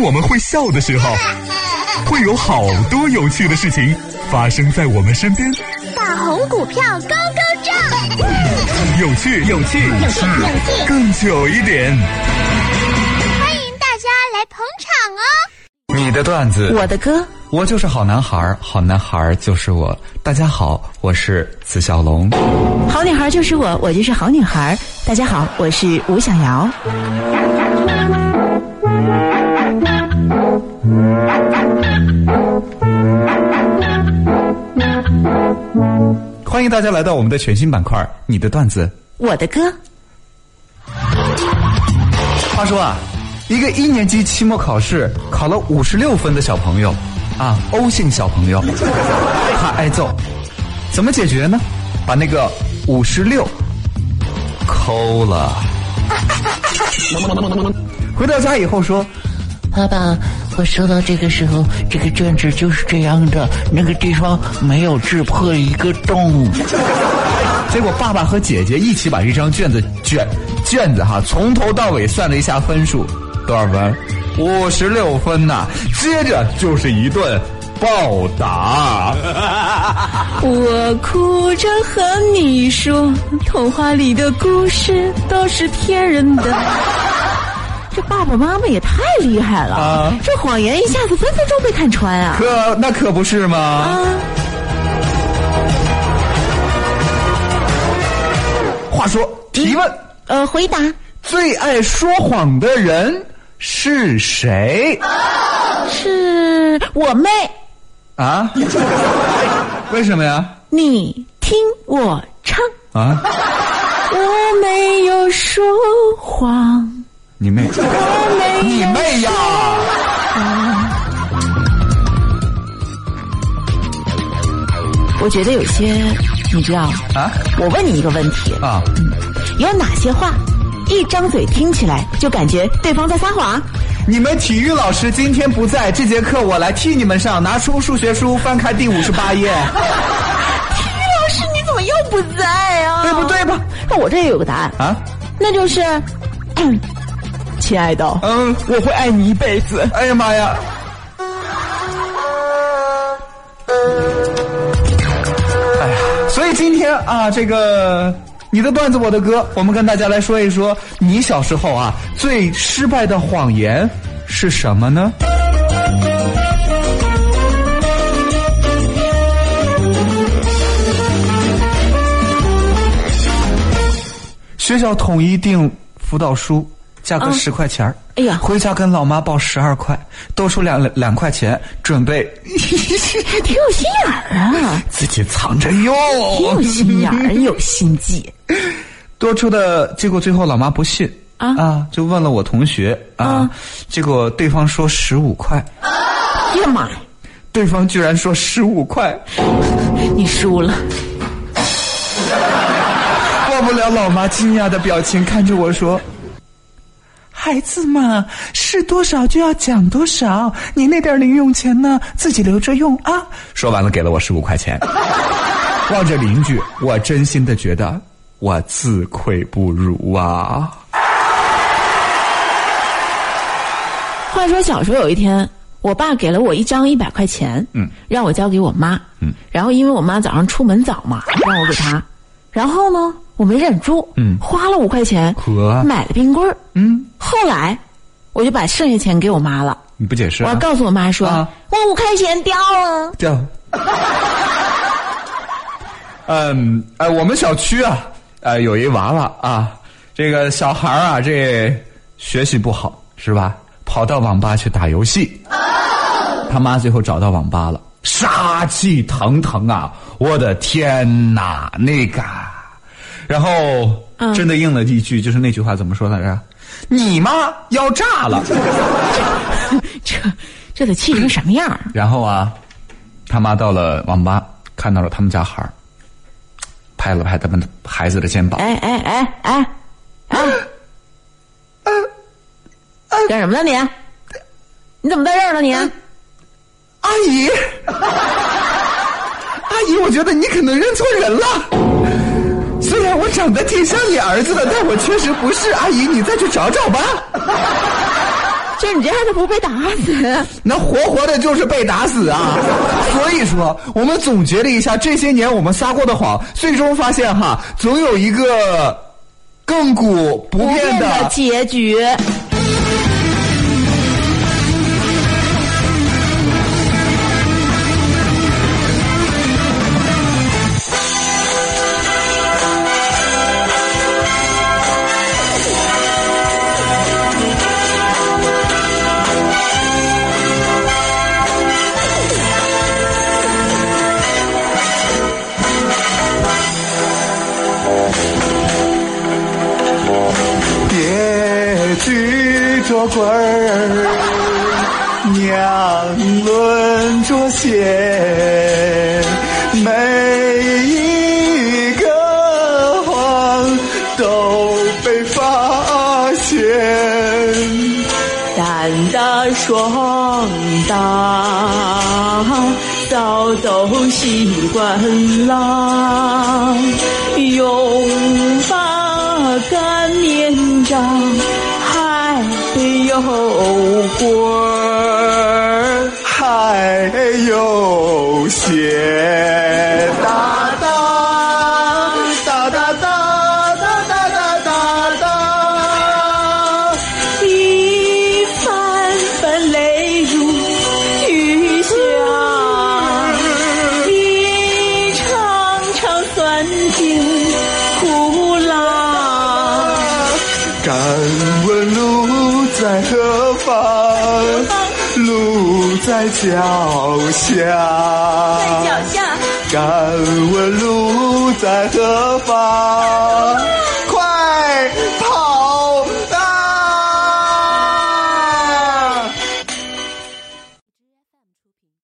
当我们会笑的时候，会有好多有趣的事情发生在我们身边。大红股票高高涨，有趣，有趣，有趣有趣，更久一点。欢迎大家来捧场哦！你的段子，我的歌，我就是好男孩，好男孩就是我。大家好，我是子小龙。好女孩就是我，我就是好女孩。大家好，我是吴小瑶。欢迎大家来到我们的全新板块——你的段子，我的歌。话说啊，一个一年级期末考试考了五十六分的小朋友，啊，欧姓小朋友，怕挨揍，怎么解决呢？把那个五十六抠了。回到家以后说。爸爸，我收到这个时候，这个卷子就是这样的，那个地方没有字破一个洞。结果爸爸和姐姐一起把这张卷子卷卷子哈，从头到尾算了一下分数，多少分？五十六分呐！接着就是一顿暴打。我哭着和你说，童话里的故事都是骗人的。这爸爸妈妈也太厉害了啊！这谎言一下子分分钟被看穿啊！可那可不是吗？啊！话说，提问，呃，回答，最爱说谎的人是谁？是我妹。啊？为什么呀？你听我唱啊！我没有说谎。你妹！你妹呀！我觉得有些，你知道啊？我问你一个问题啊，有哪些话，一张嘴听起来就感觉对方在撒谎？你们体育老师今天不在，这节课我来替你们上。拿出数学书，翻开第五十八页。体育老师，你怎么又不在啊？对不对吧？那我这也有个答案啊，那就是。亲爱的，嗯，我会爱你一辈子。哎呀妈呀！哎呀，所以今天啊，这个你的段子我的歌，我们跟大家来说一说，你小时候啊最失败的谎言是什么呢？学校统一定辅导书。价格十块钱哎呀，回家跟老妈报十二块，多出两两块钱准备。挺有心眼儿啊！自己藏着用。挺有心眼儿，有心计。多出的结果，最后老妈不信啊啊，就问了我同学啊，结果对方说十五块。呀妈呀！对方居然说十五块，你输了。忘不了老妈惊讶的表情，看着我说。孩子嘛，是多少就要讲多少。你那点零用钱呢，自己留着用啊。说完了，给了我十五块钱。望着邻居，我真心的觉得我自愧不如啊。话说小时候有一天，我爸给了我一张一百块钱，嗯，让我交给我妈，嗯，然后因为我妈早上出门早嘛，让我给她，然后呢。我没忍住，嗯，花了五块钱，买了冰棍儿，嗯，后来我就把剩下钱给我妈了。你不解释？我告诉我妈说，我五块钱掉了，掉。嗯，哎，我们小区啊，呃，有一娃娃啊，这个小孩啊，这学习不好是吧？跑到网吧去打游戏，他妈最后找到网吧了，杀气腾腾啊！我的天哪，那个。然后真的应了一句，就是那句话怎么说来着？你妈要炸了！这这得气成什么样？然后啊，他妈到了网吧，看到了他们家孩儿，拍了拍他们孩子的肩膀。哎哎哎哎哎！干什么呢你？你怎么在这儿呢你？阿姨，阿姨，我觉得你可能认错人了。我长得挺像你儿子的，但我确实不是。阿姨，你再去找找吧。这是你这样就不被打死？那活活的就是被打死啊！所以说，我们总结了一下这些年我们撒过的谎，最终发现哈，总有一个亘古不变的结局。儿，娘轮着线，每一个谎都被发现。胆大双大，早都习惯了，用把干年长，还有棍儿。还有些哒哒哒哒哒哒哒哒哒哒。一番番泪如雨下，一场场酸甜苦辣。敢在脚下。脚下敢问路在何方？